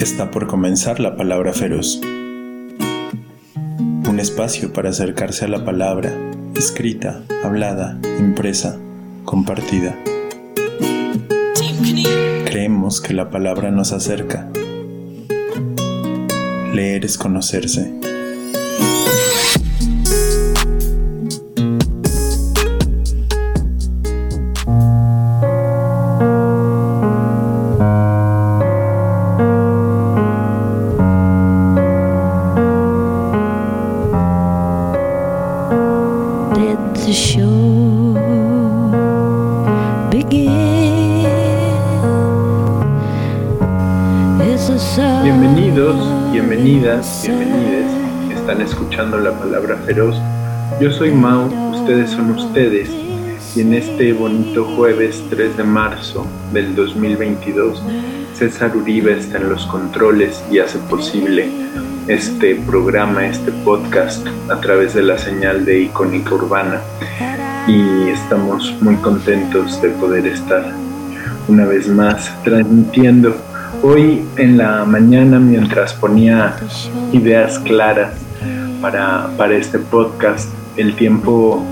Está por comenzar la palabra feroz. Un espacio para acercarse a la palabra, escrita, hablada, impresa, compartida. Creemos que la palabra nos acerca. Leer es conocerse. Feroz. Yo soy Mau, ustedes son ustedes. Y en este bonito jueves 3 de marzo del 2022, César Uribe está en los controles y hace posible este programa, este podcast a través de la señal de Icónica Urbana. Y estamos muy contentos de poder estar una vez más transmitiendo Hoy en la mañana, mientras ponía ideas claras para, este podcast, el tiempo,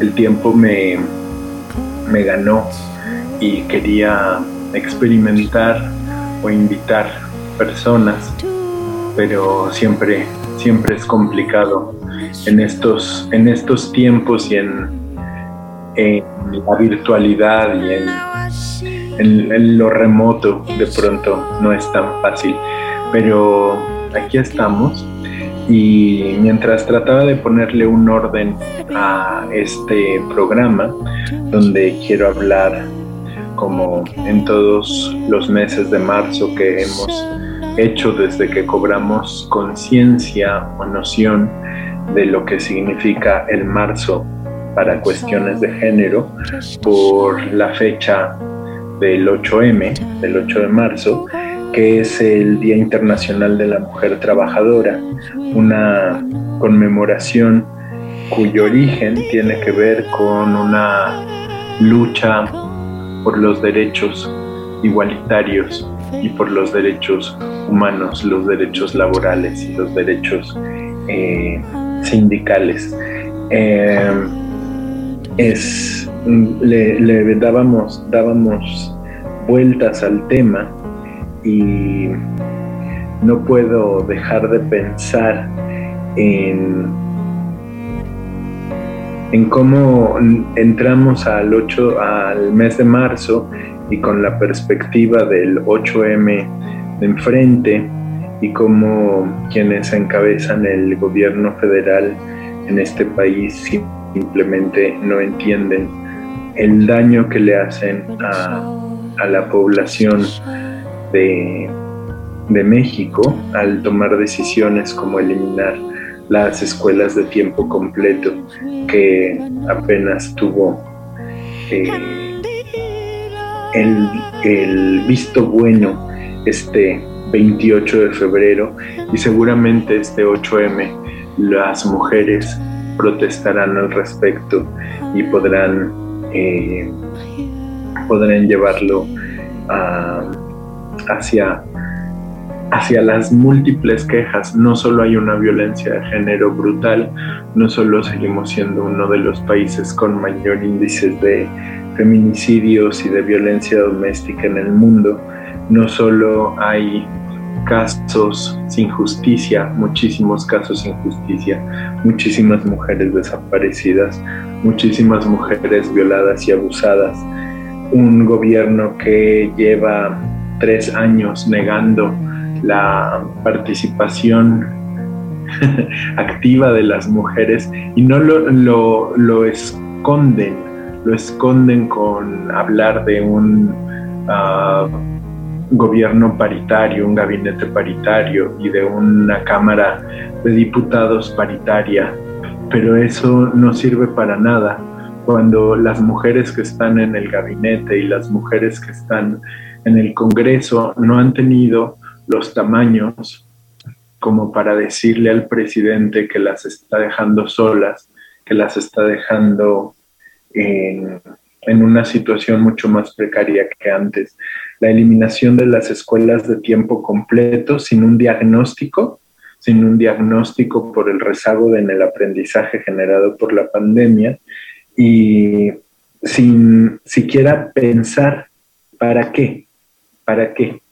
el tiempo me, me ganó y quería experimentar o invitar personas, pero siempre, siempre es complicado en estos, en estos tiempos y en, en la virtualidad y en en, lo remoto de pronto no es tan fácil. Pero aquí estamos y mientras trataba de ponerle un orden a este programa, donde quiero hablar como en todos los meses de marzo que hemos hecho desde que cobramos conciencia o noción de lo que significa el marzo para cuestiones de género por la fecha del 8M, del 8 de marzo, que es el Día Internacional de la Mujer Trabajadora, una conmemoración cuyo origen tiene que ver con una lucha por los derechos igualitarios y por los derechos humanos, los derechos laborales y los derechos eh, sindicales. Eh, es, le, le dábamos, dábamos vueltas al tema y no puedo dejar de pensar en, en cómo entramos al 8 al mes de marzo y con la perspectiva del 8M de enfrente y cómo quienes encabezan el gobierno federal en este país simplemente no entienden el daño que le hacen a, la población de, de México al tomar decisiones como eliminar las escuelas de tiempo completo que apenas tuvo eh, el, el, visto bueno este 28 de febrero y seguramente este 8M las mujeres protestarán al respecto y podrán, eh, podrán llevarlo hacia, hacia las múltiples quejas. No solo hay una violencia de género brutal, no solo seguimos siendo uno de los países con mayor índices de feminicidios y de violencia doméstica en el mundo, no solo hay casos sin justicia, muchísimos casos sin justicia, muchísimas mujeres desaparecidas, muchísimas mujeres violadas y abusadas, un gobierno que lleva tres años negando la participación activa de las mujeres y no lo, lo, esconden, lo esconden con hablar de un... Ah, gobierno paritario, un gabinete paritario y de una Cámara de Diputados paritaria, pero eso no sirve para nada. Cuando las mujeres que están en el gabinete y las mujeres que están en el Congreso no han tenido los tamaños como para decirle al presidente que las está dejando solas, que las está dejando en, una situación mucho más precaria que antes. La eliminación de las escuelas de tiempo completo sin un diagnóstico, sin un diagnóstico por el rezago en el aprendizaje generado por la pandemia y sin siquiera pensar para qué, para qué.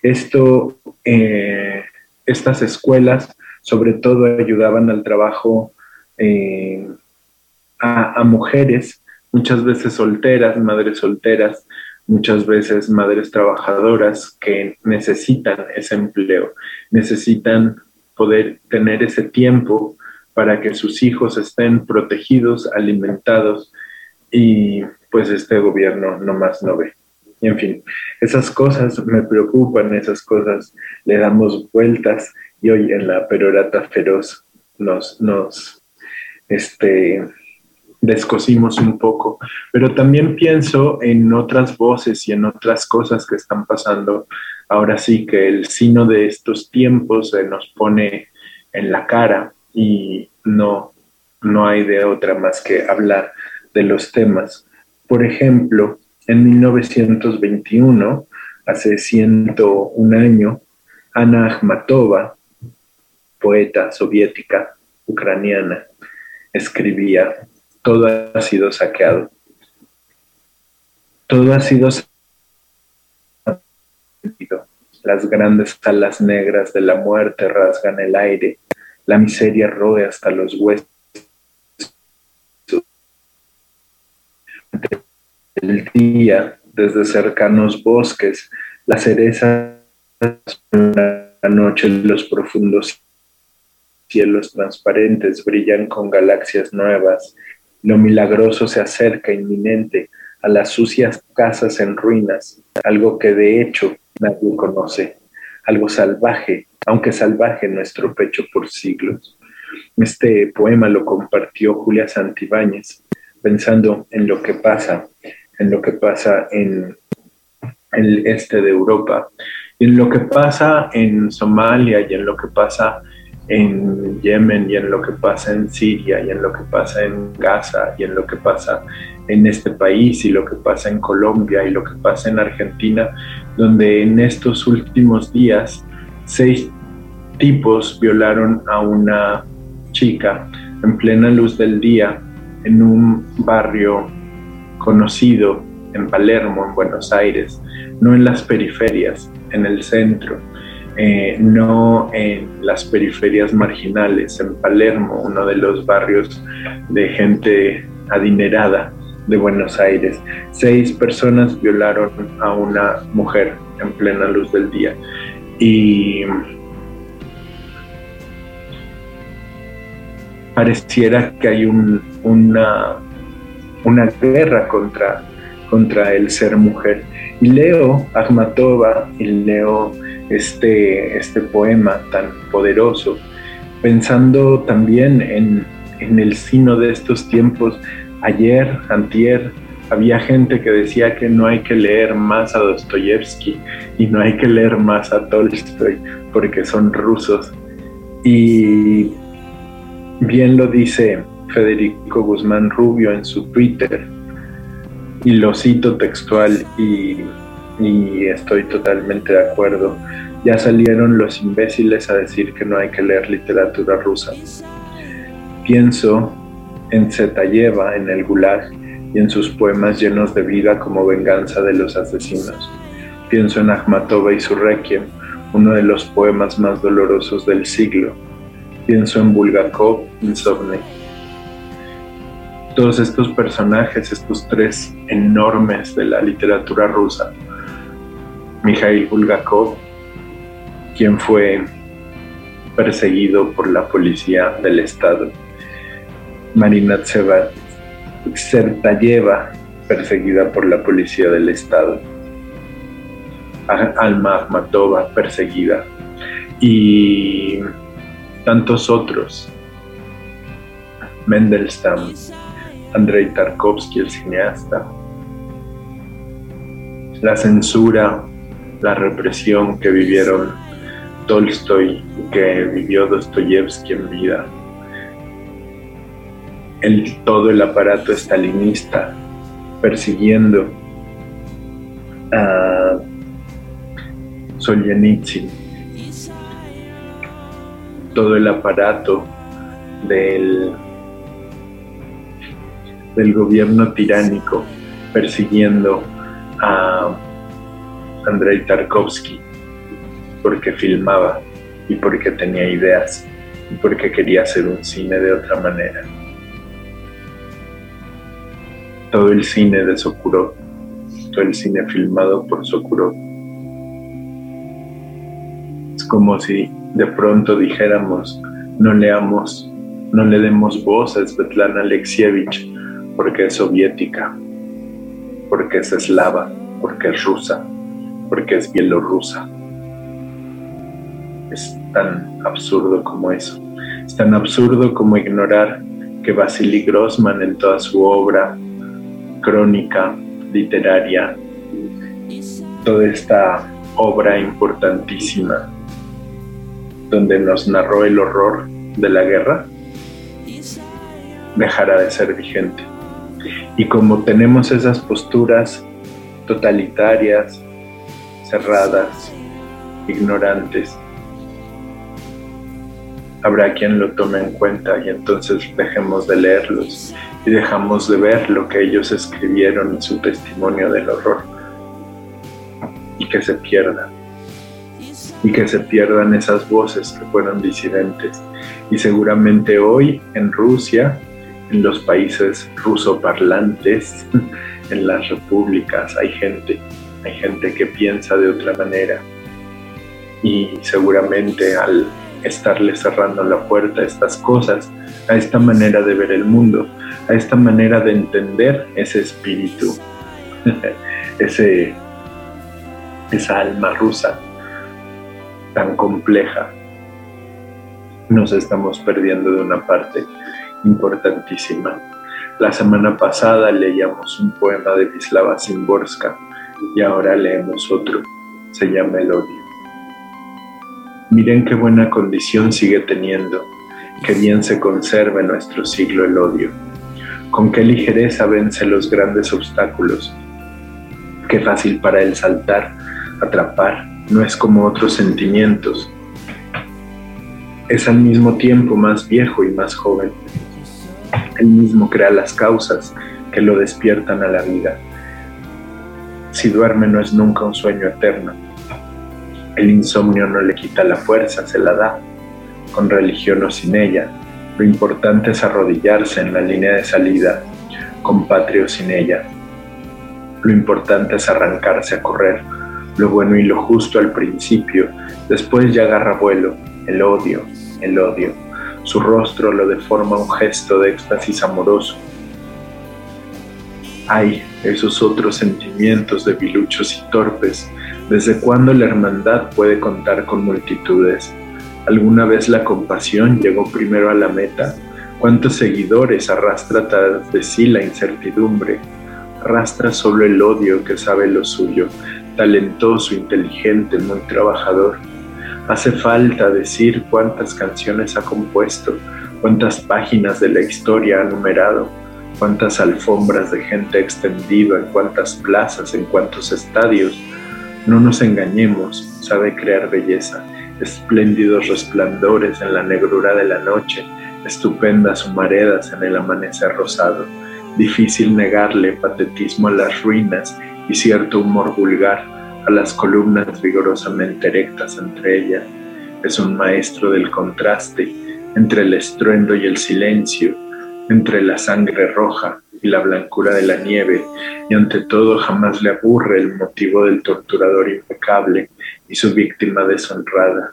Esto, eh, estas escuelas sobre todo ayudaban al trabajo eh, a, mujeres, muchas veces solteras, madres solteras, muchas veces madres trabajadoras que necesitan ese empleo, necesitan poder tener ese tiempo para que sus hijos estén protegidos, alimentados y pues este gobierno no más no ve. Y en fin, esas cosas me preocupan, esas cosas le damos vueltas y hoy en la perorata feroz nos, nos este, descosimos un poco, pero también pienso en otras voces y en otras cosas que están pasando. Ahora sí que el sino de estos tiempos se nos pone en la cara y no, no hay de otra más que hablar de los temas. Por ejemplo, en 1921, hace 101 año, Ana Akhmatova, poeta soviética ucraniana, escribía, todo ha sido saqueado. Todo ha sido saqueado. Las grandes alas negras de la muerte rasgan el aire, la miseria roe hasta los huesos el día desde cercanos bosques, las cerezas la noche, los profundos cielos transparentes brillan con galaxias nuevas. Lo milagroso se acerca inminente a las sucias casas en ruinas, algo que de hecho nadie conoce, algo salvaje, aunque salvaje en nuestro pecho por siglos. Este poema lo compartió Julia Santibáñez, pensando en lo que pasa en lo que pasa en el este de Europa, y en lo que pasa en Somalia y en lo que pasa en Yemen y en lo que pasa en Siria y en lo que pasa en Gaza y en lo que pasa en este país y lo que pasa en Colombia y lo que pasa en Argentina, donde en estos últimos días seis tipos violaron a una chica en plena luz del día en un barrio conocido en Palermo, en Buenos Aires, no en las periferias, en el centro, eh, no en las periferias marginales, en Palermo, uno de los barrios de gente adinerada de Buenos Aires. Seis personas violaron a una mujer en plena luz del día. Y pareciera que hay una una guerra contra, contra el ser mujer. Y leo Akhmatova y leo este, este poema tan poderoso, pensando también en, en el sino de estos tiempos. Ayer, antier, había gente que decía que no hay que leer más a Dostoyevsky y no hay que leer más a Tolstoy porque son rusos. Y bien lo dice Federico Guzmán Rubio en su Twitter, y lo cito textual y, estoy totalmente de acuerdo. Ya salieron los imbéciles a decir que no hay que leer literatura rusa. Pienso en Zetayeva en el Gulag y en sus poemas llenos de vida como venganza de los asesinos. Pienso en Akhmatova y su Requiem, uno de los poemas más dolorosos del siglo. Pienso en Bulgakov, Insomne todos estos personajes, estos tres enormes de la literatura rusa. Mikhail Bulgakov, quien fue perseguido por la policía del Estado. Marina Tsertayeva, perseguida por la policía del Estado. Alma Akhmatova, perseguida. Y tantos otros. Mendelstam, Andrei Tarkovsky, el cineasta, la censura, la represión que vivieron Tolstoy y que vivió Dostoyevsky en vida. el, todo el aparato estalinista persiguiendo a Solzhenitsyn, todo el aparato del, del gobierno tiránico persiguiendo a Andrei Tarkovsky porque filmaba y porque tenía ideas y porque quería hacer un cine de otra manera. Todo el cine de Sokurov, todo el cine filmado por Sokurov. Es como si de pronto dijéramos, no leamos, no le demos voz a Svetlana Alexievich porque es soviética, porque es eslava, porque es rusa, porque es bielorrusa es tan absurdo como eso. Es tan absurdo como ignorar que Vasily Grossman en toda su obra crónica, literaria, toda esta obra importantísima donde nos narró el horror de la guerra, dejará de ser vigente. Y como tenemos esas posturas totalitarias, cerradas, ignorantes, habrá quien lo tome en cuenta y entonces dejemos de leerlos y dejamos de ver lo que ellos escribieron en su testimonio del horror. Y que se pierda y que se pierdan esas voces que fueron disidentes. Y seguramente hoy en Rusia en los países rusoparlantes en las repúblicas hay gente hay gente que piensa de otra manera y seguramente al estarle cerrando la puerta a estas cosas, a esta manera de ver el mundo, a esta manera de entender ese espíritu, ese, esa alma rusa tan compleja. Nos estamos perdiendo de una parte importantísima. La semana pasada leíamos un poema de Vislava Simborska y ahora leemos otro. Se llama El odio. Miren qué buena condición sigue teniendo, qué bien se conserva en nuestro siglo el odio, con qué ligereza vence los grandes obstáculos, qué fácil para él saltar, atrapar, no es como otros sentimientos, es al mismo tiempo más viejo y más joven. Él mismo crea las causas que lo despiertan a la vida. Si duerme no es nunca un sueño eterno, el insomnio no le quita la fuerza, se la da, con religión o sin ella. Lo importante es arrodillarse en la línea de salida, con patria o sin ella. Lo importante es arrancarse a correr, lo bueno y lo justo al principio, después ya agarra vuelo, el odio, el odio. Su rostro lo deforma un gesto de éxtasis amoroso. Hay esos otros sentimientos debiluchos y torpes ¿Desde cuándo la hermandad puede contar con multitudes? ¿Alguna vez la compasión llegó primero a la meta? ¿Cuántos seguidores arrastra tras de sí la incertidumbre? Arrastra solo el odio que sabe lo suyo, talentoso, inteligente, muy trabajador. Hace falta decir cuántas canciones ha compuesto, cuántas páginas de la historia ha numerado, cuántas alfombras de gente extendido en cuántas plazas, en cuántos estadios, no nos engañemos, sabe crear belleza, espléndidos resplandores en la negrura de la noche, estupendas humaredas en el amanecer rosado. Difícil negarle patetismo a las ruinas y cierto humor vulgar a las columnas vigorosamente erectas entre ellas. Es un maestro del contraste entre el estruendo y el silencio, entre la sangre roja y la blancura de la nieve, y ante todo jamás le aburre el motivo del torturador impecable y su víctima deshonrada.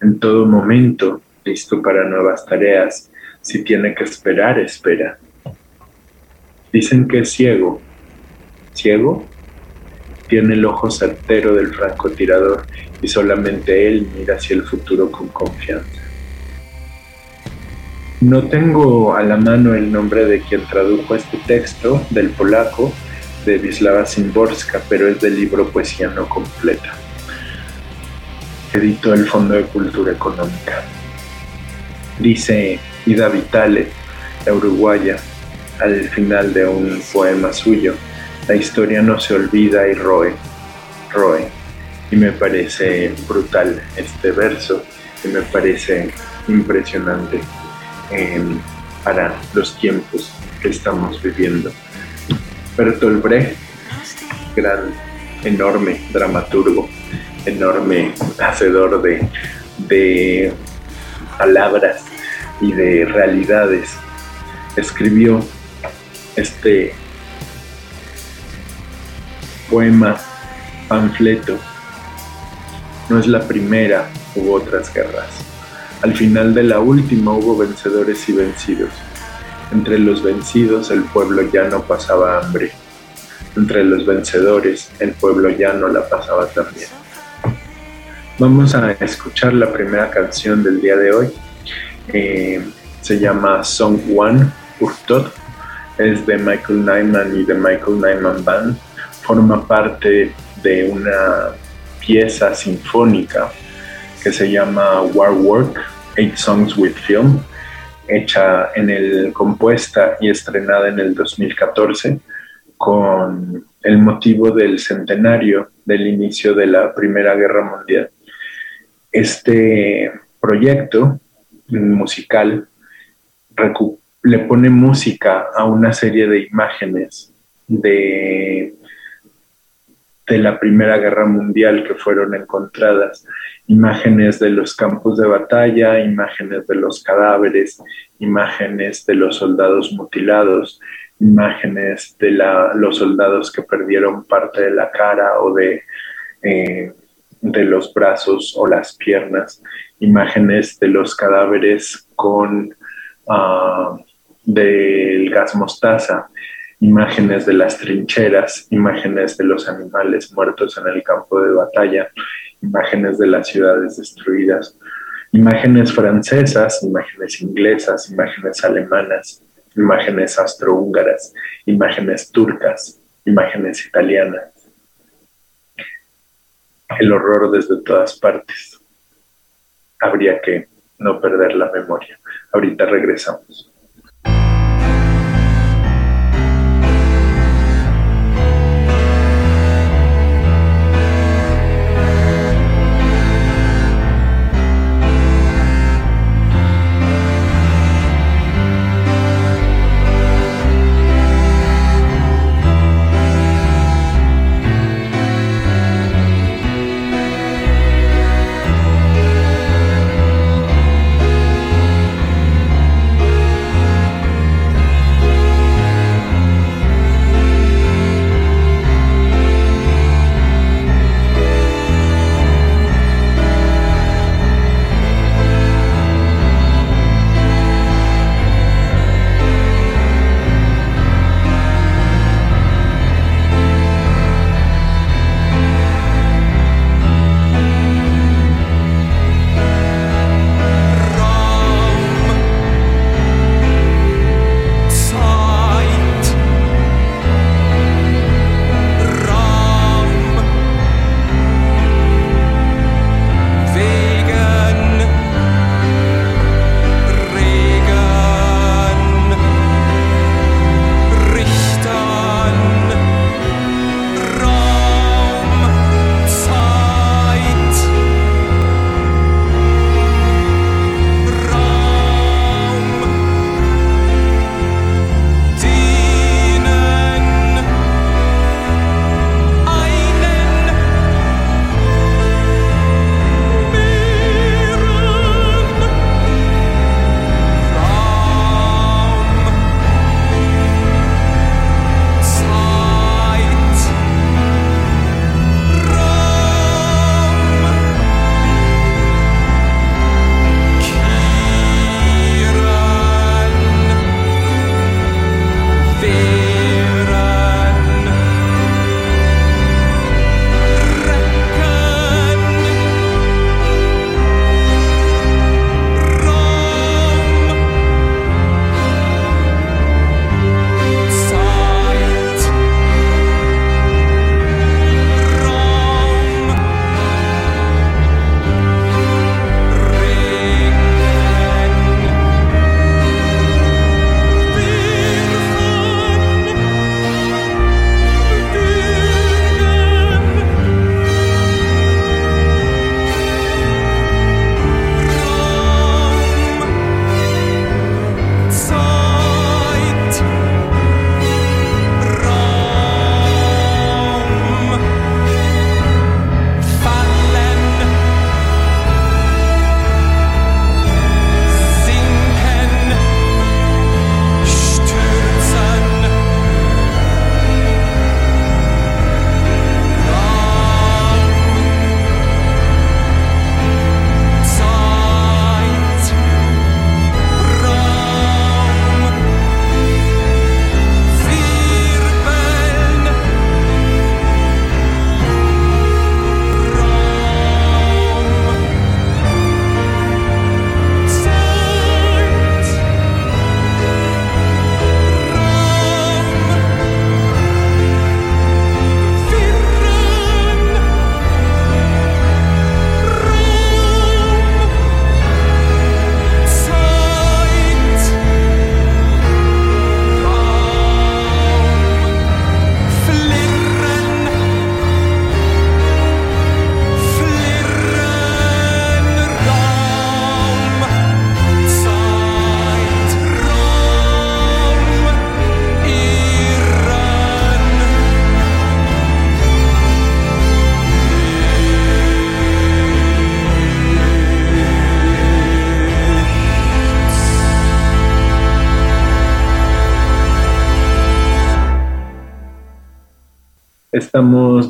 En todo momento, listo para nuevas tareas, si tiene que esperar, espera. Dicen que es ciego. ¿Ciego? Tiene el ojo certero del francotirador y solamente él mira hacia el futuro con confianza. No tengo a la mano el nombre de quien tradujo este texto del polaco de Wisława Szymborska, pero es del libro Poesía no completa. Editó el Fondo de Cultura Económica. Dice Ida Vitale uruguaya, al final de un poema suyo. La historia no se olvida y roe, roe. Y me parece brutal este verso y me parece impresionante em, para los tiempos que estamos viviendo. Bertolt Brecht, gran, enorme dramaturgo, enorme hacedor de, de palabras y de realidades, escribió este poema, panfleto. No es la primera, hubo otras guerras. Al final de la última hubo vencedores y vencidos. Entre los vencidos el pueblo ya no pasaba hambre. Entre los vencedores el pueblo ya no la pasaba tan bien. Vamos a escuchar la primera canción del día de hoy. Eh, se llama Song One Urtot. Es de Michael Nyman y de Michael Nyman Band. Forma parte de una pieza sinfónica que se llama War Work, Eight Songs with Film, hecha en el, compuesta y estrenada en el 2014 con el motivo del centenario del inicio de la Primera Guerra Mundial. Este proyecto musical le pone música a una serie de imágenes de, de la Primera Guerra Mundial que fueron encontradas, imágenes de los campos de batalla, imágenes de los cadáveres, imágenes de los soldados mutilados, imágenes de los soldados que perdieron parte de la cara o de, eh, de los brazos o las piernas, imágenes de los cadáveres con uh, del gas mostaza, imágenes de las trincheras, imágenes de los animales muertos en el campo de batalla, imágenes de las ciudades destruidas, imágenes francesas, imágenes inglesas, imágenes alemanas, imágenes astrohúngaras, imágenes turcas, imágenes italianas. El horror desde todas partes. Habría que no perder la memoria. Ahorita regresamos.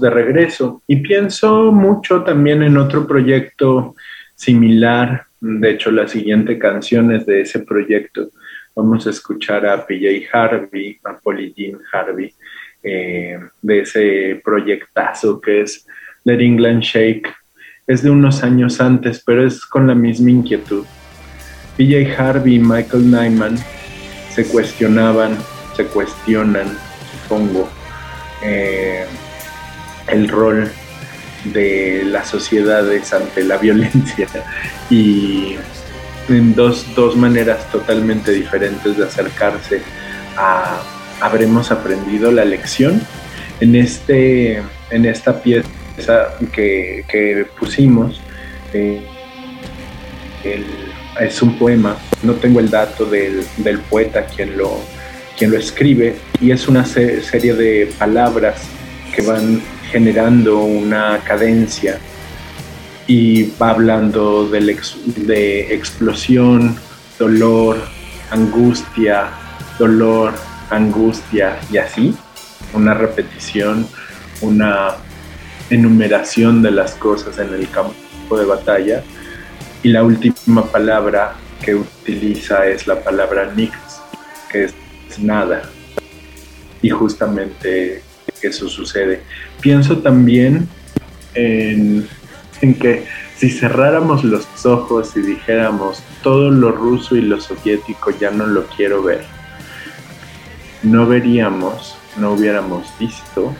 De regreso y pienso mucho también en otro proyecto similar. De hecho, la siguiente canción es de ese proyecto. Vamos a escuchar a PJ Harvey, a Polly Jean Harvey, eh, de ese proyectazo que es Let England Shake. Es de unos años antes, pero es con la misma inquietud. PJ Harvey y Michael Nyman se cuestionaban, se cuestionan, supongo, eh, el rol de las sociedades ante la violencia y en dos, dos maneras totalmente diferentes de acercarse a habremos aprendido la lección en, este, en esta pieza que, pusimos. Eh, es un poema, no tengo el dato del, del poeta quien lo, quien lo escribe, y es una serie de palabras que van generando una cadencia y va hablando de, de explosión, dolor, angustia, dolor, angustia y así, una repetición, una enumeración de las cosas en el campo de batalla y la última palabra que utiliza es la palabra nix, que es nada. Y justamente eso sucede. Pienso también en, que si cerráramos los ojos y dijéramos todo lo ruso y lo soviético ya no lo quiero ver, no veríamos, no hubiéramos visto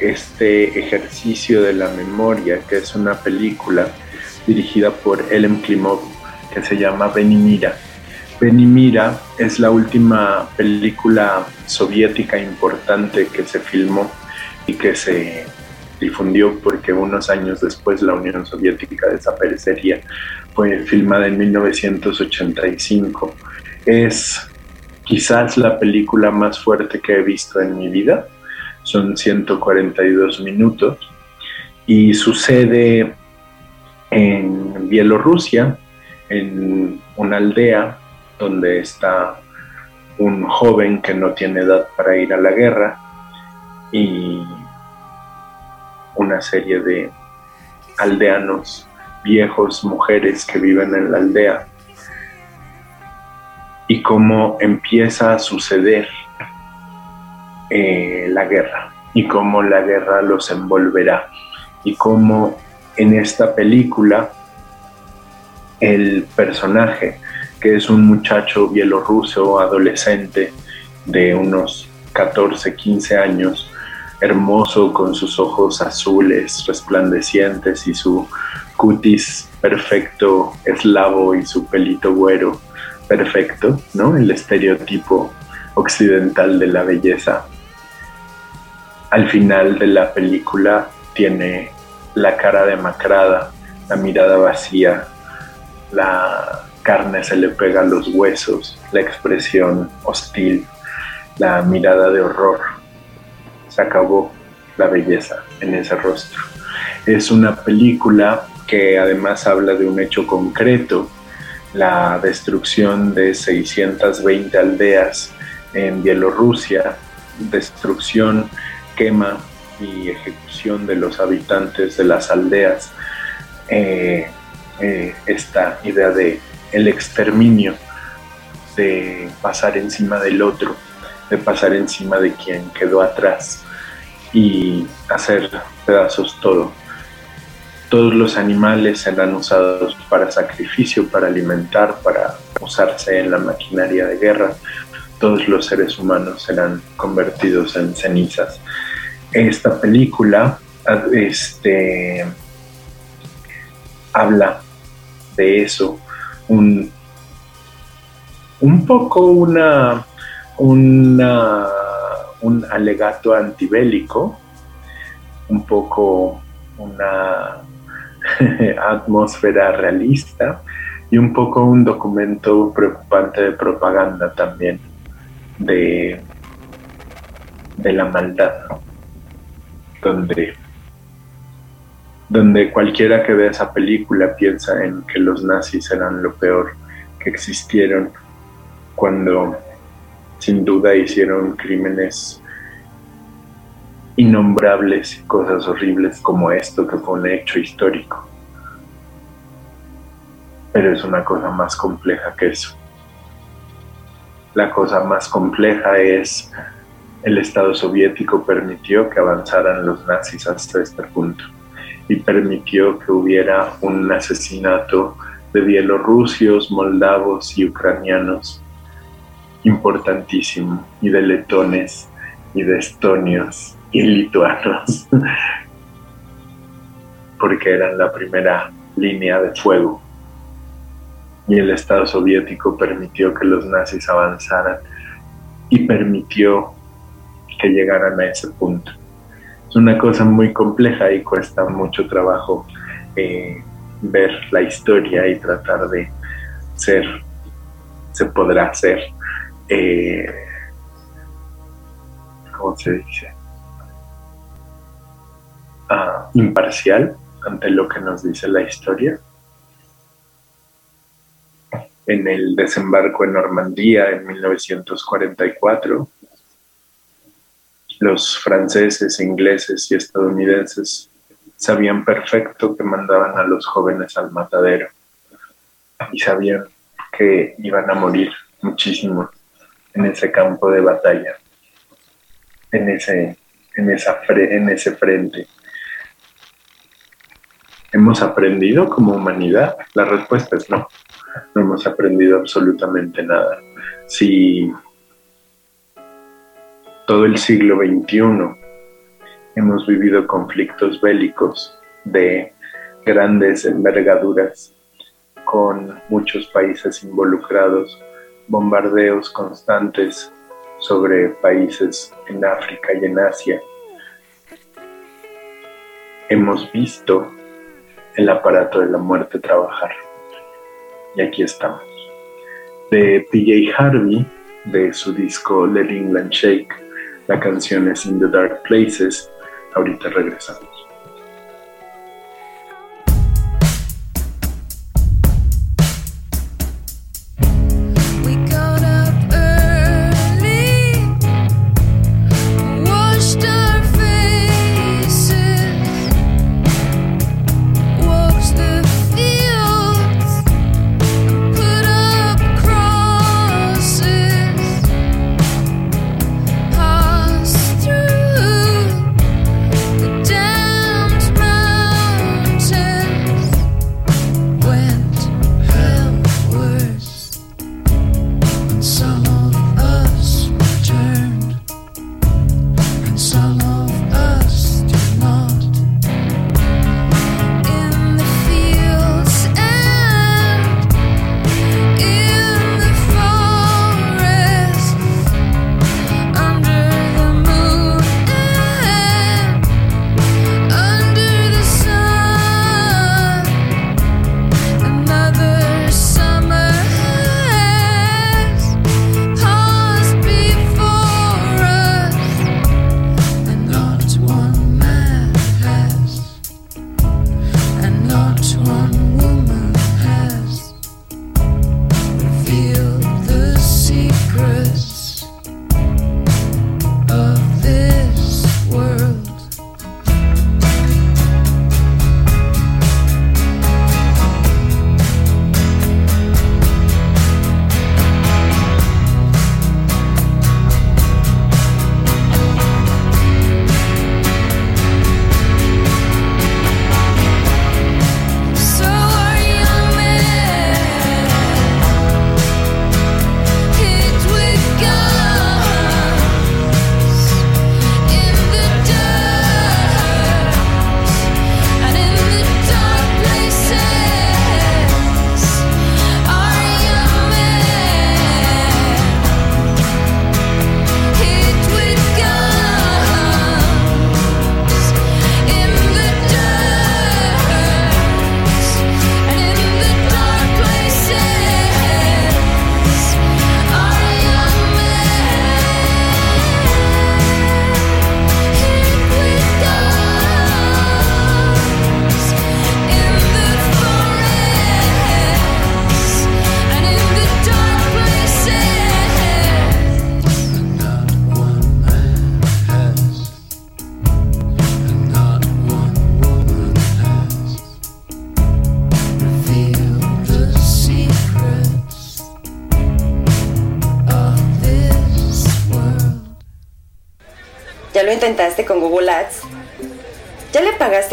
este ejercicio de la memoria, que es una película dirigida por Ellen Klimov, que se llama Benimira. Benimira es la última película soviética importante que se filmó y que se difundió porque unos años después la Unión Soviética desaparecería. Fue filmada en 1985. Es quizás la película más fuerte que he visto en mi vida. Son 142 minutos y sucede en Bielorrusia, en una aldea donde está un joven que no tiene edad para ir a la guerra y una serie de aldeanos viejos, mujeres que viven en la aldea. Y cómo empieza a suceder eh, la guerra. Y cómo la guerra los envolverá. Y cómo en esta película el personaje que es un muchacho bielorruso adolescente de unos 14, 15 años, hermoso con sus ojos azules resplandecientes y su cutis perfecto eslavo y su pelito güero perfecto, ¿no? El estereotipo occidental de la belleza. Al final de la película tiene la cara demacrada, la mirada vacía, la carne se le pega a los huesos, la expresión hostil, la mirada de horror. Se acabó la belleza en ese rostro. Es una película que además habla de un hecho concreto, la destrucción de 620 aldeas en Bielorrusia, destrucción, quema y ejecución de los habitantes de las aldeas. Eh, eh, esta idea de el exterminio, de pasar encima del otro, de pasar encima de quien quedó atrás y hacer pedazos todo. Todos los animales serán usados para sacrificio, para alimentar, para usarse en la maquinaria de guerra. Todos los seres humanos serán convertidos en cenizas. Esta película este, habla de eso, un, un poco una, una, un alegato antibélico, un poco una atmósfera realista y un poco un documento preocupante de propaganda también de, de la maldad, donde donde cualquiera que vea esa película piensa en que los nazis eran lo peor que existieron, cuando sin duda hicieron crímenes innombrables cosas horribles como esto que fue un hecho histórico. Pero es una cosa más compleja que eso. La cosa más compleja es el Estado soviético permitió que avanzaran los nazis hasta este punto y permitió que hubiera un asesinato de bielorrusios, moldavos y ucranianos importantísimo, y de letones, y de estonios, y lituanos, porque eran la primera línea de fuego. Y el Estado soviético permitió que los nazis avanzaran y permitió que llegaran a ese punto. Es una cosa muy compleja y cuesta mucho trabajo eh, ver la historia y tratar de ser, se podrá ser, eh, ¿cómo se dice? Ah, imparcial ante lo que nos dice la historia. En el desembarco en Normandía en 1944, los franceses, ingleses y estadounidenses sabían perfecto que mandaban a los jóvenes al matadero y sabían que iban a morir muchísimo en ese campo de batalla, en ese, en esa en ese frente. ¿Hemos aprendido como humanidad? La respuesta es no. No hemos aprendido absolutamente nada. Si todo el siglo XXI hemos vivido conflictos bélicos de grandes envergaduras con muchos países involucrados, bombardeos constantes sobre países en África y en Asia. Hemos visto el aparato de la muerte trabajar. Y aquí estamos. De PJ Harvey, de su disco Let England Shake, la canción es In the Dark Places. Ahorita regresamos.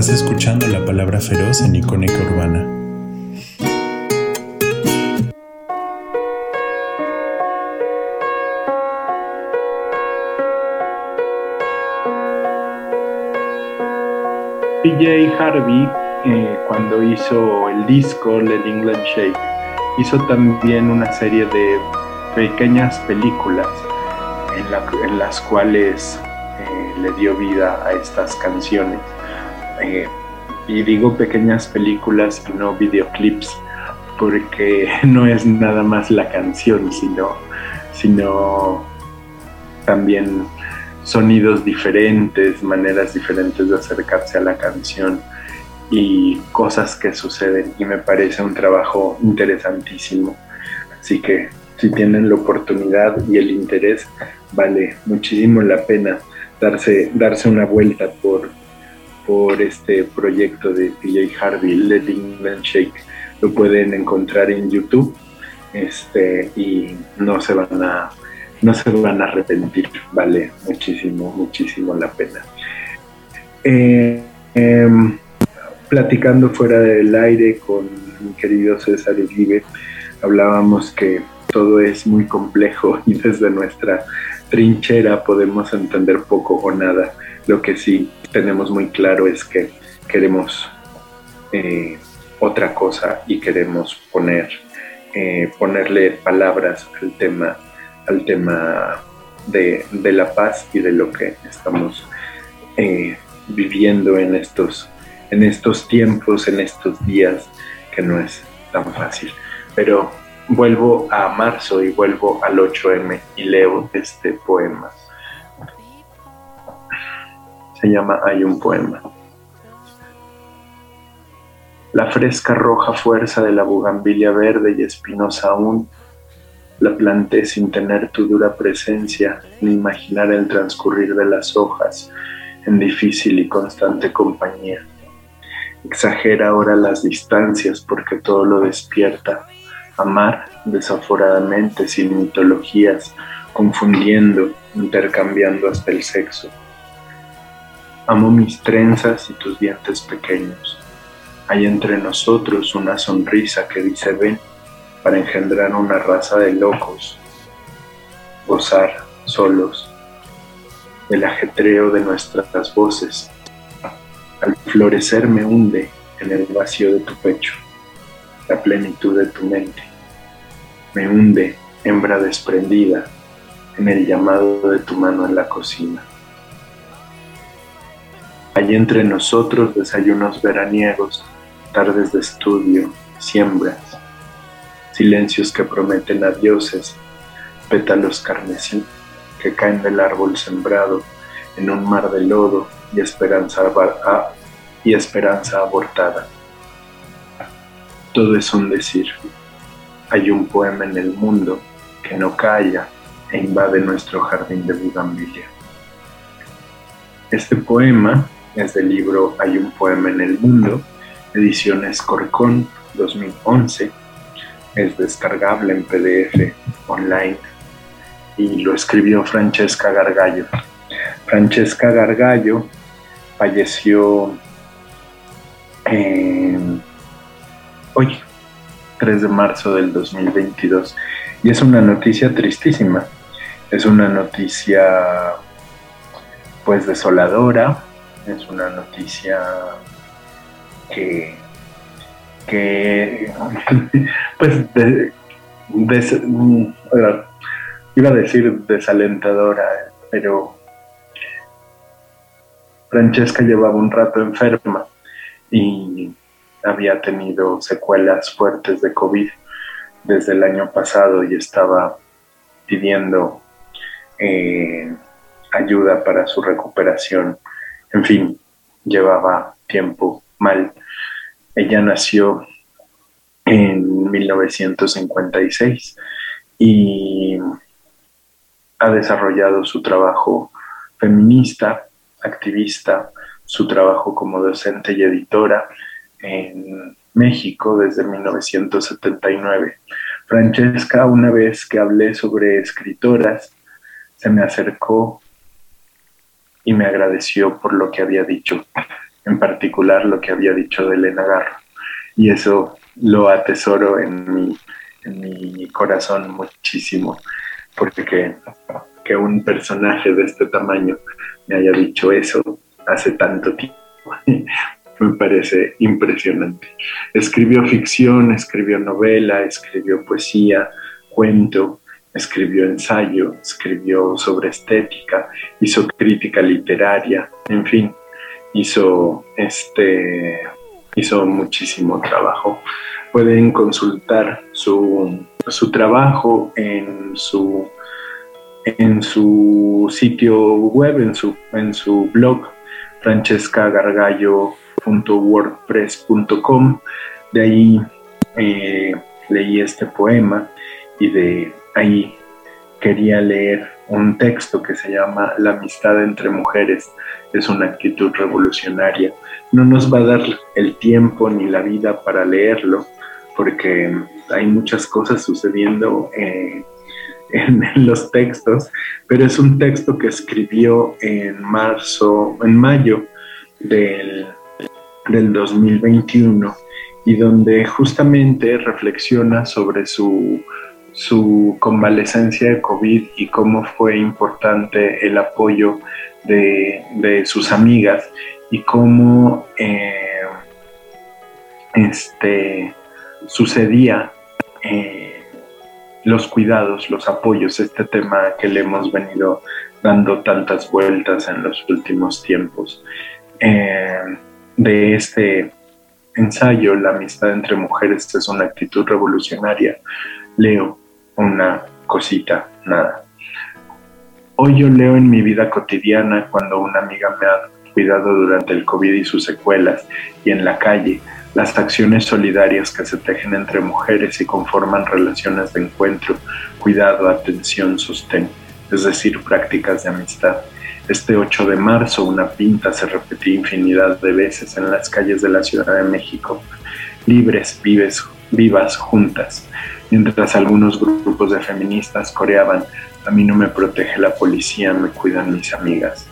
Estás escuchando la palabra feroz en Icónica Urbana. PJ Harvey, eh, cuando hizo el disco Let England Shake, hizo también una serie de pequeñas películas en, las cuales eh, le dio vida a estas canciones. Eh, y digo pequeñas películas y no videoclips, porque no es nada más la canción, sino, sino también sonidos diferentes, maneras diferentes de acercarse a la canción y cosas que suceden y me parece un trabajo interesantísimo. Así que si tienen la oportunidad y el interés, vale muchísimo la pena darse, darse una vuelta por, por este proyecto de PJ Harvey, Letting England Shake. Lo pueden encontrar en YouTube este, y no se van a no se van a arrepentir, vale muchísimo, muchísimo la pena. Eh, em, platicando fuera del aire con mi querido César Uribe, hablábamos que todo es muy complejo y desde nuestra trinchera podemos entender poco o nada. Lo que sí tenemos muy claro es que queremos eh, otra cosa y queremos poner, eh, ponerle palabras al tema, al tema de, la paz y de lo que estamos eh, viviendo en estos, en estos tiempos, en estos días, que no es tan fácil. Pero vuelvo a marzo y vuelvo al 8M y leo este poema se llama Hay un poema. La fresca roja fuerza de la bugambilia verde y espinosa aún, la planté sin tener tu dura presencia ni imaginar el transcurrir de las hojas en difícil y constante compañía. Exagera ahora las distancias porque todo lo despierta. Amar desaforadamente sin mitologías, confundiendo, intercambiando hasta el sexo Amo mis trenzas y tus dientes pequeños. Hay entre nosotros una sonrisa que dice ven para engendrar una raza de locos, gozar solos el ajetreo de nuestras voces. Al florecer me hunde en el vacío de tu pecho, la plenitud de tu mente. Me hunde, hembra desprendida, en el llamado de tu mano en la cocina. Hay entre nosotros desayunos veraniegos, tardes de estudio, siembras, silencios que prometen a dioses, pétalos carmesí que caen del árbol sembrado en un mar de lodo y esperanza, y esperanza abortada. Todo es un decir. Hay un poema en el mundo que no calla e invade nuestro jardín de bugambilia. Este poema es del libro Hay un poema en el mundo, ediciones Corcón 2011. Es descargable en PDF online y lo escribió Francesca Gargallo. Francesca Gargallo falleció hoy, 3 de marzo del 2022, y es una noticia tristísima. Es una noticia pues desoladora, es una noticia que, que pues, iba a decir desalentadora, pero Francesca llevaba un rato enferma y había tenido secuelas fuertes de COVID. desde el año pasado y estaba pidiendo eh, ayuda para su recuperación. En fin, llevaba tiempo mal. Ella nació en 1956 y ha desarrollado su trabajo feminista, activista, su trabajo como docente y editora en México desde 1979. Francesca, una vez que hablé sobre escritoras, se me acercó y me agradeció por lo que había dicho, en particular lo que había dicho de Elena Garro. Y eso lo atesoro en mi, en mi corazón muchísimo, porque que, que un personaje de este tamaño me haya dicho eso hace tanto tiempo me parece impresionante. Escribió ficción, escribió novela, escribió poesía, cuento, escribió ensayo, escribió sobre estética, hizo crítica literaria, en fin, hizo este hizo muchísimo trabajo. Pueden consultar su, su trabajo en su en su sitio web, en su, en su blog, francescagargallo.wordpress.com. De ahí eh, leí este poema y de ahí quería leer un texto que se llama La amistad entre mujeres es una actitud revolucionaria. No nos va a dar el tiempo ni la vida para leerlo porque hay muchas cosas sucediendo eh, en, los textos, pero es un texto que escribió en marzo, en mayo del, del 2021 y donde justamente reflexiona sobre su, su convalecencia de COVID y cómo fue importante el apoyo de, sus amigas y cómo eh, este, sucedía eh, los cuidados, los apoyos, este tema que le hemos venido dando tantas vueltas en los últimos tiempos. Eh, de este ensayo, La amistad entre mujeres es una actitud revolucionaria, leo una cosita, nada. Hoy yo leo en mi vida cotidiana cuando una amiga me ha cuidado durante el COVID y sus secuelas y en la calle las acciones solidarias que se tejen entre mujeres y conforman relaciones de encuentro, cuidado, atención, sostén, es decir, prácticas de amistad. Este 8 de marzo una pinta se repetía infinidad de veces en las calles de la Ciudad de México, libres, vives, vivas, juntas, mientras algunos grupos de feministas coreaban, a mí no me protege la policía, me cuidan mis amigas.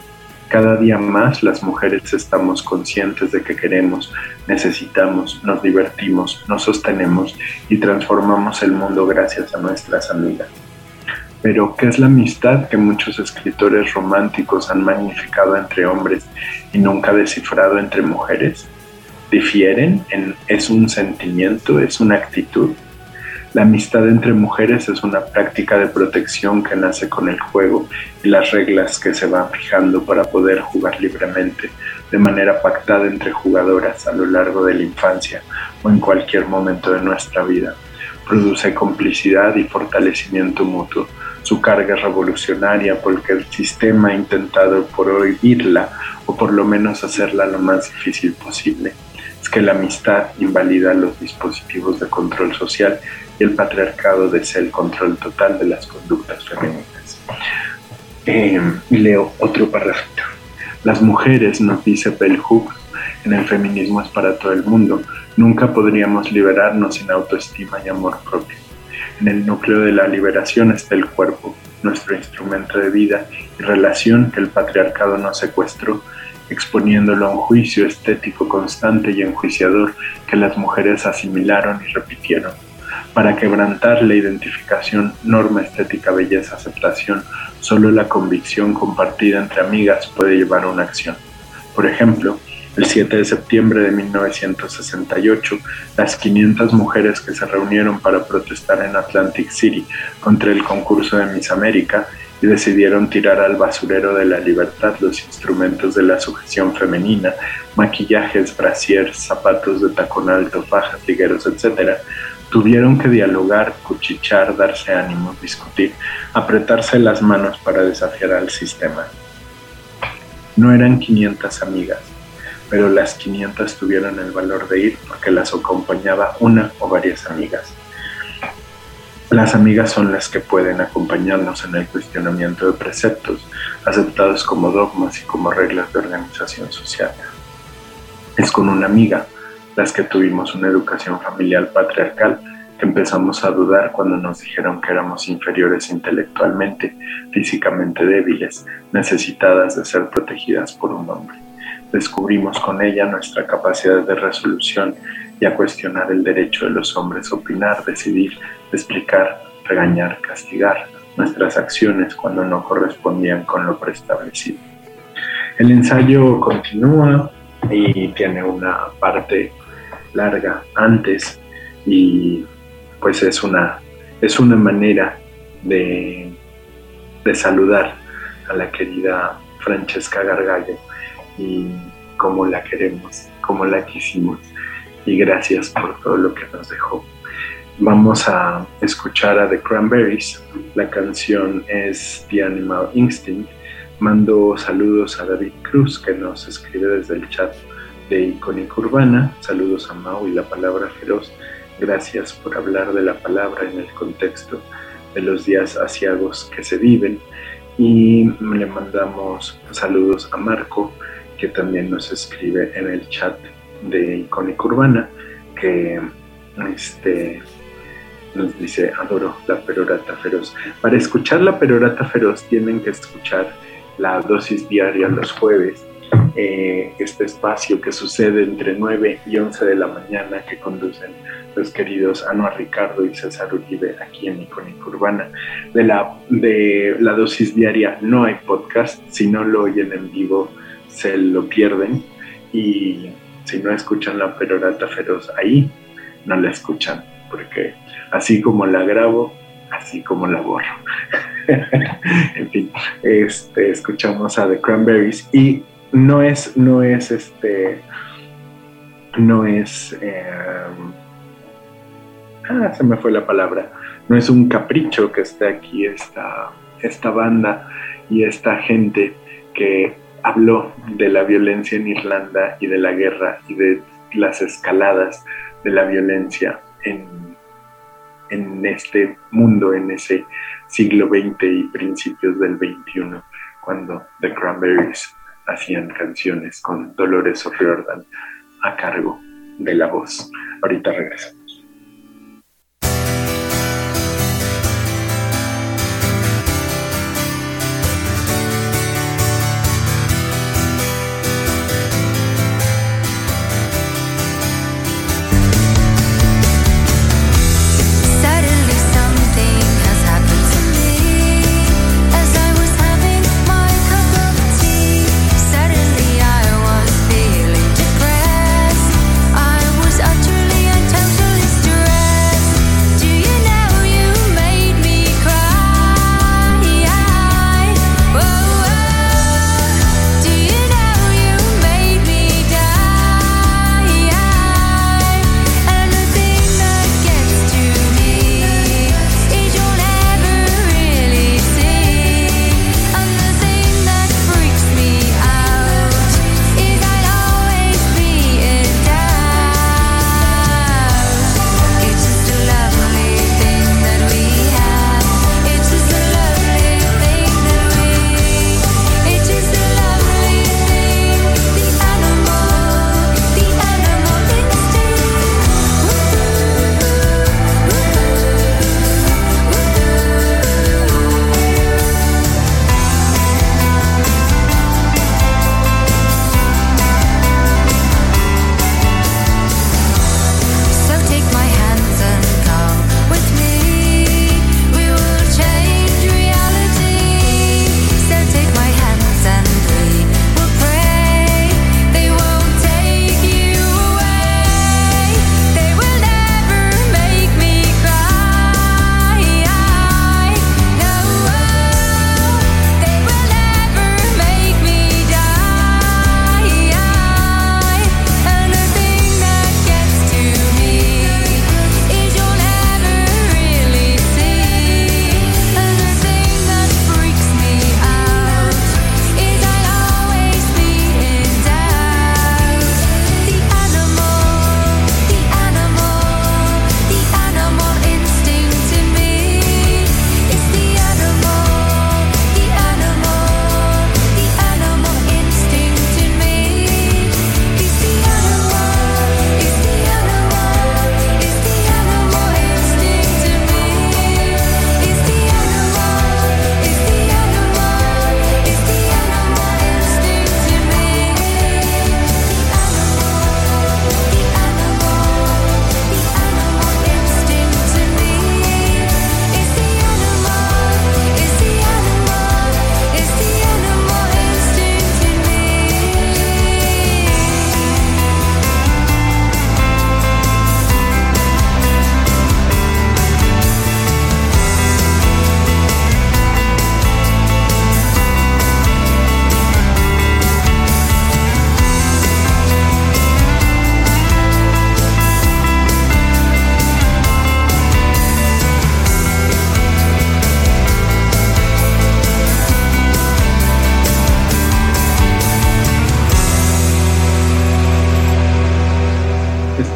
Cada día más las mujeres estamos conscientes de que queremos, necesitamos, nos divertimos, nos sostenemos y transformamos el mundo gracias a nuestras amigas. Pero, ¿qué es la amistad que muchos escritores románticos han magnificado entre hombres y nunca descifrado entre mujeres? ¿Difieren? En, ¿Es un sentimiento? ¿Es una actitud? La amistad entre mujeres es una práctica de protección que nace con el juego y las reglas que se van fijando para poder jugar libremente, de manera pactada entre jugadoras a lo largo de la infancia o en cualquier momento de nuestra vida. Produce complicidad y fortalecimiento mutuo. Su carga es revolucionaria porque el sistema ha intentado prohibirla o por lo menos hacerla lo más difícil posible. Es que la amistad invalida los dispositivos de control social y el patriarcado desea el control total de las conductas femeninas. Eh, leo otro párrafo. Las mujeres, nos dice Bell Hooks, en el feminismo es para todo el mundo. Nunca podríamos liberarnos sin autoestima y amor propio. En el núcleo de la liberación está el cuerpo, nuestro instrumento de vida y relación que el patriarcado nos secuestró, exponiéndolo a un juicio estético constante y enjuiciador que las mujeres asimilaron y repitieron para quebrantar la identificación, norma estética, belleza, aceptación, solo la convicción compartida entre amigas puede llevar a una acción. Por ejemplo, el 7 de septiembre de 1968, las 500 mujeres que se reunieron para protestar en Atlantic City contra el concurso de Miss América y decidieron tirar al basurero de la libertad los instrumentos de la sujeción femenina, maquillajes, brasiers, zapatos de tacón alto, fajas, ligueros, etc., Tuvieron que dialogar, cuchichar, darse ánimos, discutir, apretarse las manos para desafiar al sistema. No eran 500 amigas, pero las 500 tuvieron el valor de ir porque las acompañaba una o varias amigas. Las amigas son las que pueden acompañarnos en el cuestionamiento de preceptos, aceptados como dogmas y como reglas de organización social. Es con una amiga, las que tuvimos una educación familiar patriarcal, que empezamos a dudar cuando nos dijeron que éramos inferiores intelectualmente, físicamente débiles, necesitadas de ser protegidas por un hombre. Descubrimos con ella nuestra capacidad de resolución y a cuestionar el derecho de los hombres a opinar, decidir, explicar, regañar, castigar nuestras acciones cuando no correspondían con lo preestablecido. El ensayo continúa y tiene una parte larga antes y pues es una, es una manera de, de saludar a la querida Francesca Gargallo y como la queremos, como la quisimos y gracias por todo lo que nos dejó. Vamos a escuchar a The Cranberries. La canción es The Animal Instinct. Mando saludos a David Cruz que nos escribe desde el chat de Icónica Urbana. Saludos a Mau y la palabra feroz. Gracias por hablar de la palabra en el contexto de los días asiagos que se viven. Y le mandamos saludos a Marco, que también nos escribe en el chat de Icónica Urbana, que este, nos dice, adoro la perorata feroz. Para escuchar la perorata feroz tienen que escuchar la dosis diaria los jueves, eh, este espacio que sucede entre 9 y 11 de la mañana que conducen los queridos Anuar Ricardo y César Uribe aquí en Icónica Urbana. De la, de la dosis diaria no hay podcast, si no lo oyen en vivo se lo pierden y si no escuchan la perorata feroz ahí, no la escuchan, porque así como la grabo, así como la borro. en fin, este, escuchamos a The Cranberries y no es, no es este, no es, em, ah, se me fue la palabra, no es un capricho que esté aquí esta, esta banda y esta gente que habló de la violencia en Irlanda y de la guerra y de las escaladas de la violencia en, en este mundo, en ese siglo XX y principios del XXI, cuando The Cranberries hacían canciones con Dolores O'Riordan a cargo de la voz. Ahorita regreso.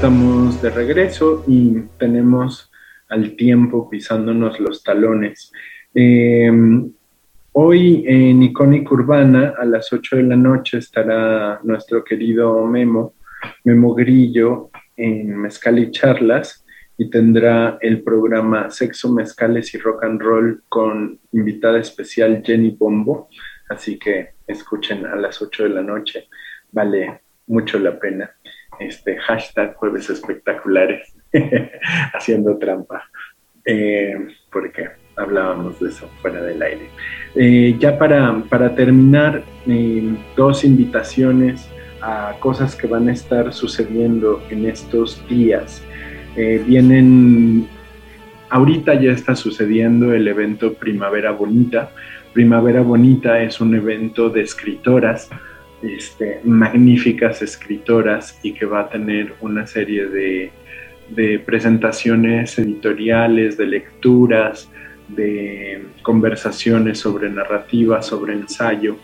Estamos de regreso y tenemos al tiempo pisándonos los talones. Em, hoy en Icónica Urbana a las 8 de la noche estará nuestro querido Memo, Memo Grillo, en Mezcal y Charlas y tendrá el programa Sexo, Mezcales y Rock and Roll con invitada especial Jenny Bombo. Así que escuchen a las 8 de la noche, vale mucho la pena este hashtag jueves espectaculares, haciendo trampa, eh, porque hablábamos de eso fuera del aire. Eh, ya para, para terminar, eh, dos invitaciones a cosas que van a estar sucediendo en estos días. vienen, ahorita ya está sucediendo el evento Primavera Bonita. Primavera Bonita es un evento de escritoras este, magníficas escritoras y que va a tener una serie de, presentaciones editoriales, de lecturas, de conversaciones sobre narrativa, sobre ensayo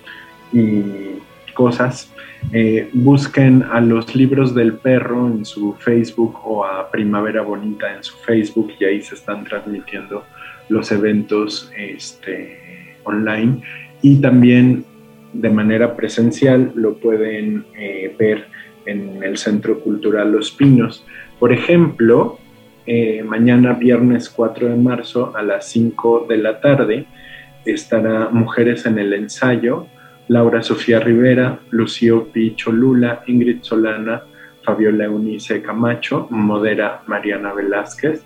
y cosas. Eh, busquen a los libros del perro en su Facebook o a Primavera Bonita en su Facebook y ahí se están transmitiendo los eventos este, online. Y también de manera presencial lo pueden eh, ver en el Centro Cultural Los Pinos. Por ejemplo, eh, mañana viernes 4 de marzo a las 5 de la tarde estará Mujeres en el Ensayo, Laura Sofía Rivera, Lucio Picholula, Ingrid Solana, Fabiola Eunice Camacho, modera Mariana Velázquez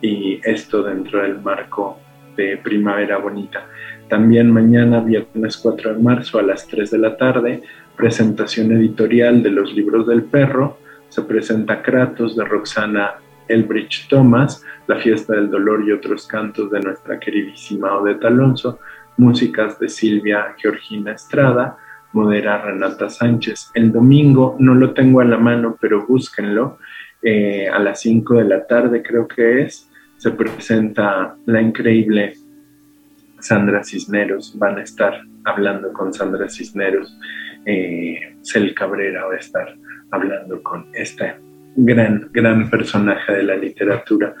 y esto dentro del marco de Primavera Bonita. También mañana, viernes 4 de marzo a las 3 de la tarde, presentación editorial de los libros del perro. Se presenta Kratos de Roxana Elbridge Thomas, La fiesta del dolor y otros cantos de nuestra queridísima Odette Alonso, músicas de Silvia Georgina Estrada, modera Renata Sánchez. El domingo no lo tengo a la mano, pero búsquenlo. Eh, a las 5 de la tarde creo que es, se presenta la increíble Sandra Cisneros, van a estar hablando con Sandra Cisneros, eh, Cel Cabrera va a estar hablando con este gran, gran personaje de la literatura.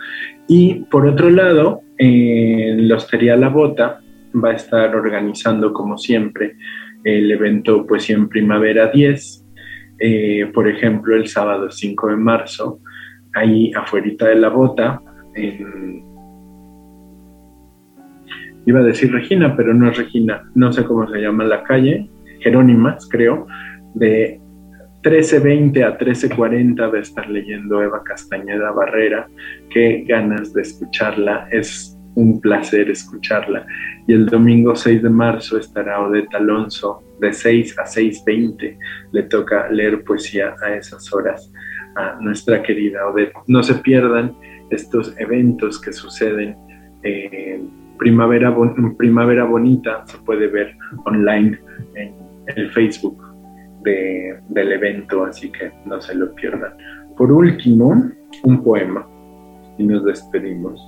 Y por otro lado, eh, la La Bota va a estar organizando, como siempre, el evento Poesía en Primavera 10. Eh, por ejemplo, el sábado 5 de marzo, ahí afuera de La Bota, en iba a decir Regina, pero no es Regina, no sé cómo se llama la calle, Jerónimas, creo, de 13.20 a 13.40 de estar leyendo Eva Castañeda Barrera. Qué ganas de escucharla, es un placer escucharla. Y el domingo 6 de marzo estará Odette Alonso de 6 a 6.20. Le toca leer poesía a esas horas a nuestra querida Odette. No se pierdan estos eventos que suceden. Eh, Primavera, Primavera Bonita se puede ver online en el Facebook del evento, así que no se lo pierdan. Por último, un poema y nos despedimos.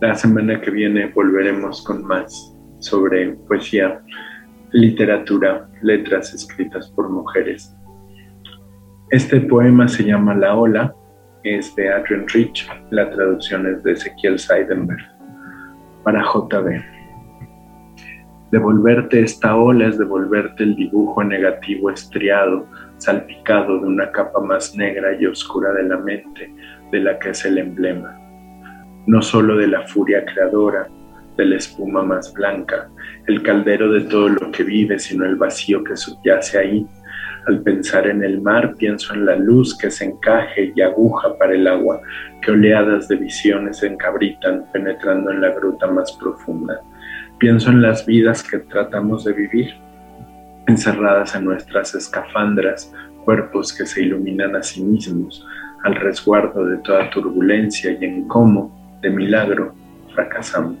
La semana que viene volveremos con más sobre poesía, literatura, letras escritas por mujeres. Este poema se llama La Ola, es de Adrian Rich, la traducción es de Ezequiel Seidenberg para JB. Devolverte esta ola es devolverte el dibujo negativo estriado, salpicado de una capa más negra y oscura de la mente de la que es el emblema. No solo de la furia creadora, de la espuma más blanca, el caldero de todo lo que vive, sino el vacío que subyace ahí. Al pensar en el mar, pienso en la luz que se encaje y aguja para el agua, que oleadas de visiones encabritan penetrando en la gruta más profunda. Pienso en las vidas que tratamos de vivir, encerradas en nuestras escafandras, cuerpos que se iluminan a sí mismos, al resguardo de toda turbulencia y en cómo, de milagro, fracasamos.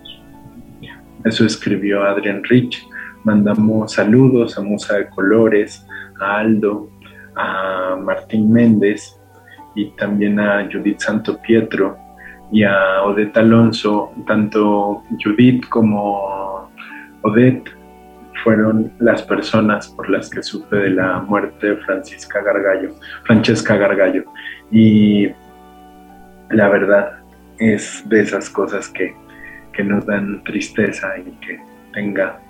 Eso escribió Adrian Rich. Mandamos saludos a Musa de Colores, a Aldo, a Martín Méndez, y también a Judith Santo Pietro y a Odette Alonso, tanto Judith como Odette fueron las personas por las que supe de la muerte de Francisca Gargallo, Francesca Gargallo. Y la verdad es de esas cosas que, que nos dan tristeza y que tenga,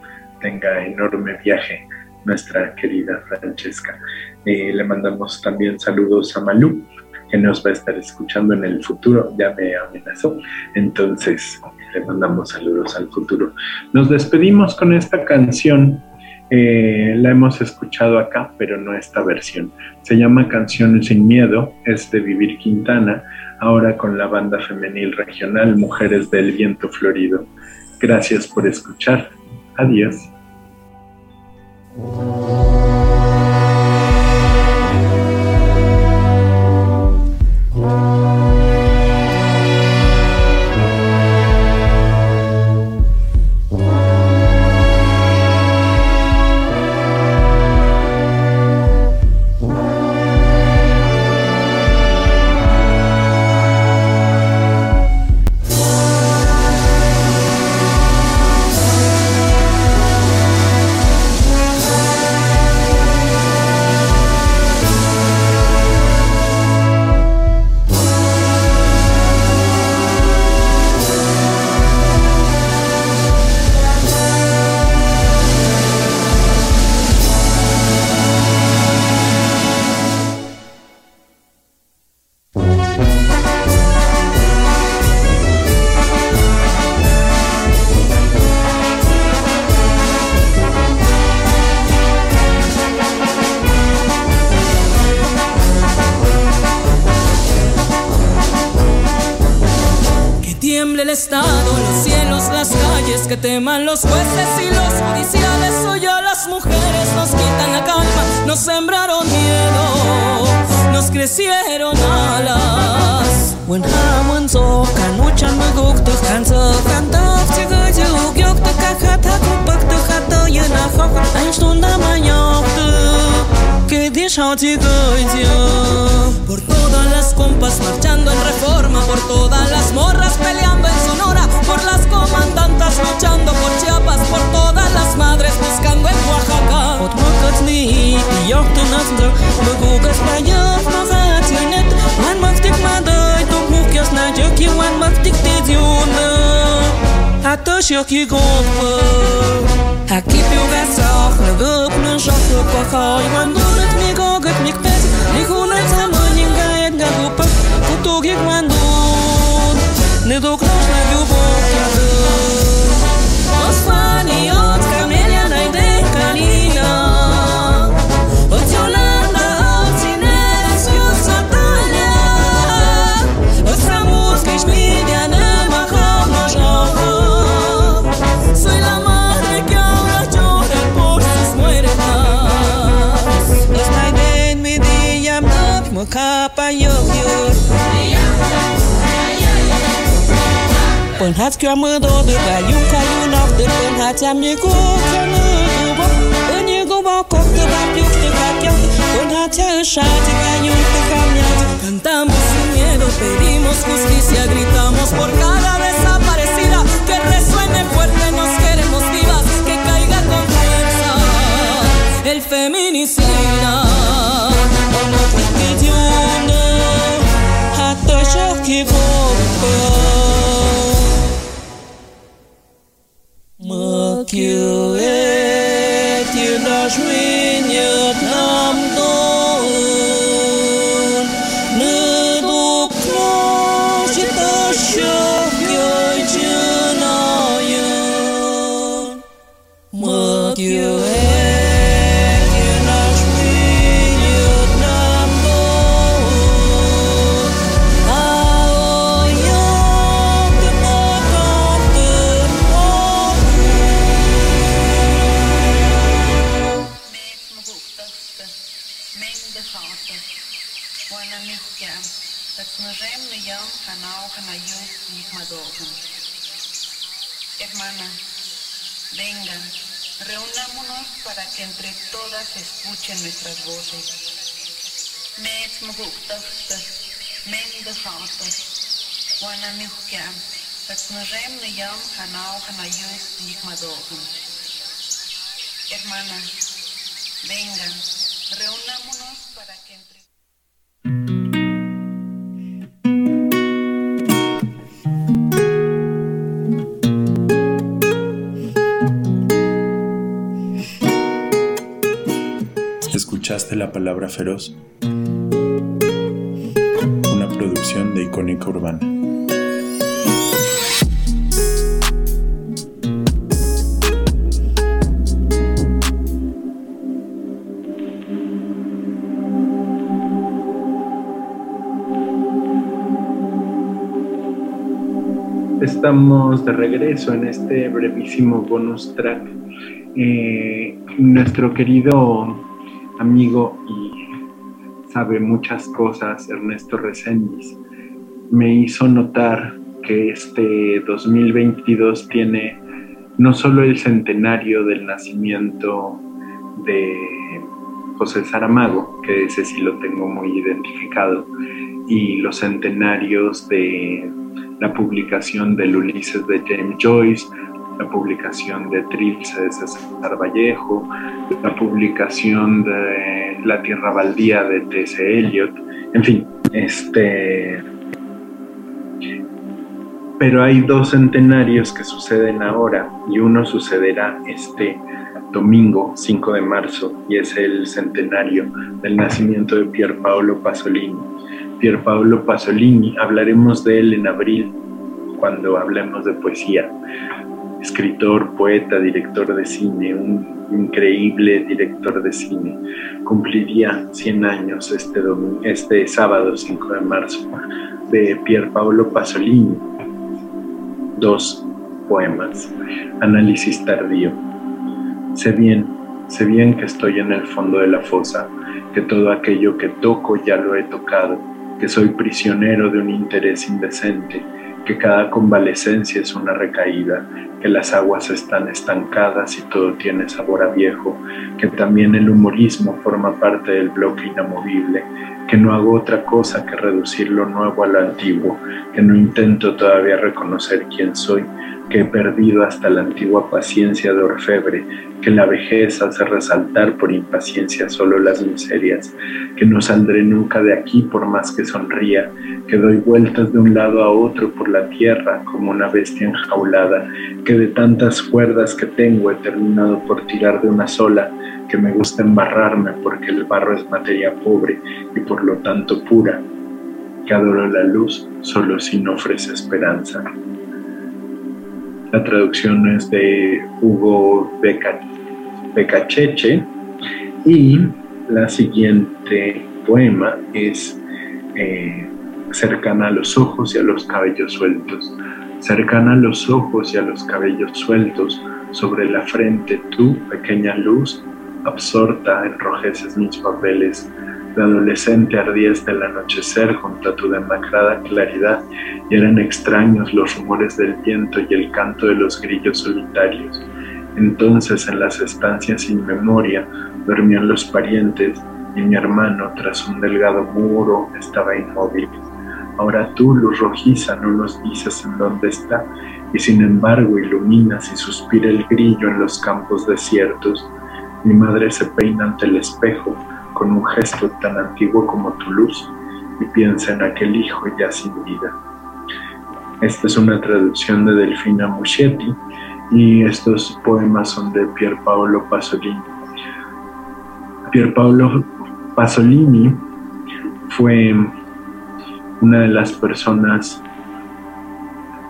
tenga enorme viaje nuestra querida Francesca. Eh, le mandamos también saludos a Malú, que nos va a estar escuchando en el futuro, ya me amenazó. Entonces, le mandamos saludos al futuro. Nos despedimos con esta canción. Eh, la hemos escuchado acá, pero no esta versión. Se llama Canciones sin Miedo, es de Vivir Quintana, ahora con la banda femenil regional Mujeres del Viento Florido. Gracias por escuchar. Adiós. Por yo Cantamos sin miedo, pedimos justicia, gritamos por cada desaparecida. Que resuene fuerte, nos queremos vivas, que caiga con fuerza el feminicida. Ê thiên calculate, you know, Bueno, mi hukam. Taxnarem ne yam hanao hanayuis yikmadohum. Hermana, vengan, reunámonos para que entre. Escuchaste la palabra feroz, una producción de Icónica Urbana. Estamos de regreso en este brevísimo bonus track. Eh, nuestro querido amigo y sabe muchas cosas, Ernesto Reséndiz, me hizo notar que este 2022 tiene no solo el centenario del nacimiento de José Saramago, que ese sí lo tengo muy identificado, y los centenarios de la publicación del Ulises de James Joyce, la publicación de Trilce de César Vallejo, la publicación de La Tierra Baldía de T.C. Eliot, en fin, este... Pero hay dos centenarios que suceden ahora y uno sucederá este domingo 5 de marzo y es el centenario del nacimiento de Pier Paolo Pasolini. Pier Paolo Pasolini, hablaremos de él en abril cuando hablemos de poesía escritor, poeta, director de cine, un increíble director de cine. Cumpliría 100 años este, este sábado 5 de marzo de Pier Paolo Pasolini. Dos poemas. Análisis tardío. Sé bien, sé bien que estoy en el fondo de la fosa, que todo aquello que toco ya lo he tocado, que soy prisionero de un interés indecente que cada convalecencia es una recaída, que las aguas están estancadas y todo tiene sabor a viejo, que también el humorismo forma parte del bloque inamovible, que no hago otra cosa que reducir lo nuevo a lo antiguo, que no intento todavía reconocer quién soy, que he perdido hasta la antigua paciencia de orfebre, que la vejez hace resaltar por impaciencia solo las miserias, que no saldré nunca de aquí por más que sonría, que doy vueltas de un lado a otro por la tierra como una bestia enjaulada, que de tantas cuerdas que tengo he terminado por tirar de una sola, que me gusta embarrarme porque el barro es materia pobre y por lo tanto pura, que adoro la luz solo si no ofrece esperanza. La traducción es de Hugo Becacheche y la siguiente poema es eh, cercana a los ojos y a los cabellos sueltos. Cercana a los ojos y a los cabellos sueltos, sobre la frente tú, pequeña luz, absorta enrojeces mis papeles de adolescente ardías del anochecer junto a tu demacrada claridad y eran extraños los rumores del viento y el canto de los grillos solitarios. Entonces en las estancias sin memoria dormían los parientes y mi hermano tras un delgado muro estaba inmóvil. Ahora tú, luz rojiza, no nos dices en dónde está y sin embargo iluminas y suspira el grillo en los campos desiertos. Mi madre se peina ante el espejo con un gesto tan antiguo como tu luz y piensa en aquel hijo ya sin vida. Esta es una traducción de Delfina Muschetti y estos poemas son de Pier Paolo Pasolini. Pier Paolo Pasolini fue una de las personas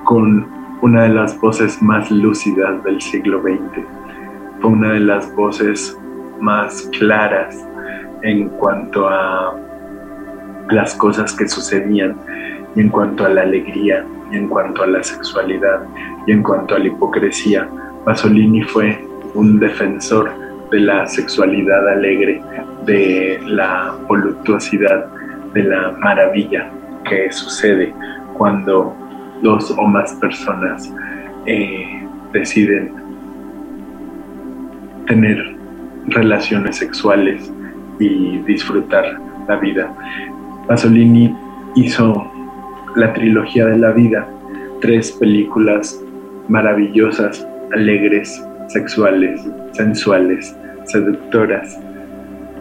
con una de las voces más lúcidas del siglo XX. Fue una de las voces más claras en cuanto a las cosas que sucedían y en cuanto a la alegría y en cuanto a la sexualidad y en cuanto a la hipocresía. Pasolini fue un defensor de la sexualidad alegre, de la voluptuosidad, de la maravilla que sucede cuando dos o más personas eh, deciden tener relaciones sexuales y disfrutar la vida. Pasolini hizo la trilogía de la vida, tres películas maravillosas, alegres, sexuales, sensuales, seductoras.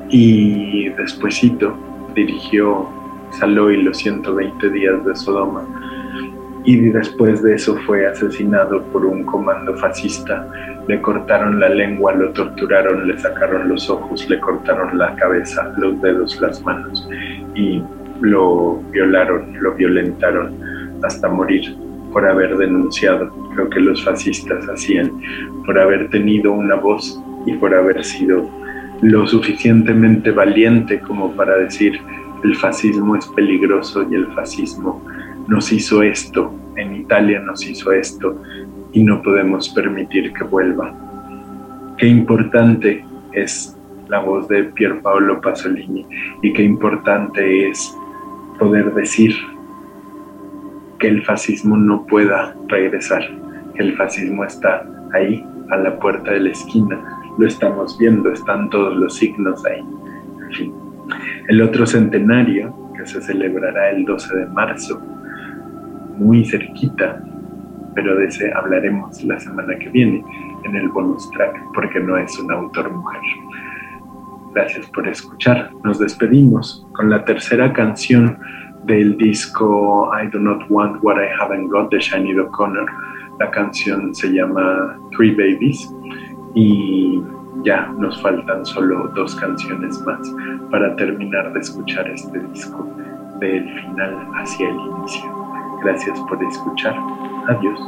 Y despuesito dirigió Saló y los 120 días de Sodoma. Y después de eso fue asesinado por un comando fascista. Le cortaron la lengua, lo torturaron, le sacaron los ojos, le cortaron la cabeza, los dedos, las manos y lo violaron, lo violentaron hasta morir por haber denunciado lo que los fascistas hacían, por haber tenido una voz y por haber sido lo suficientemente valiente como para decir el fascismo es peligroso y el fascismo nos hizo esto, en Italia nos hizo esto y no podemos permitir que vuelva. Qué importante es la voz de Pier Paolo Pasolini y qué importante es poder decir que el fascismo no pueda regresar, que el fascismo está ahí, a la puerta de la esquina, lo estamos viendo, están todos los signos ahí. En fin, el otro centenario, que se celebrará el 12 de marzo, muy cerquita, pero de ese hablaremos la semana que viene en el bonus track, porque no es un autor mujer. Gracias por escuchar. Nos despedimos con la tercera canción del disco I Do Not Want What I Haven't Got de Shiny O'Connor. La canción se llama Three Babies y ya nos faltan solo dos canciones más para terminar de escuchar este disco del final hacia el inicio. Gracias por escuchar. Adiós.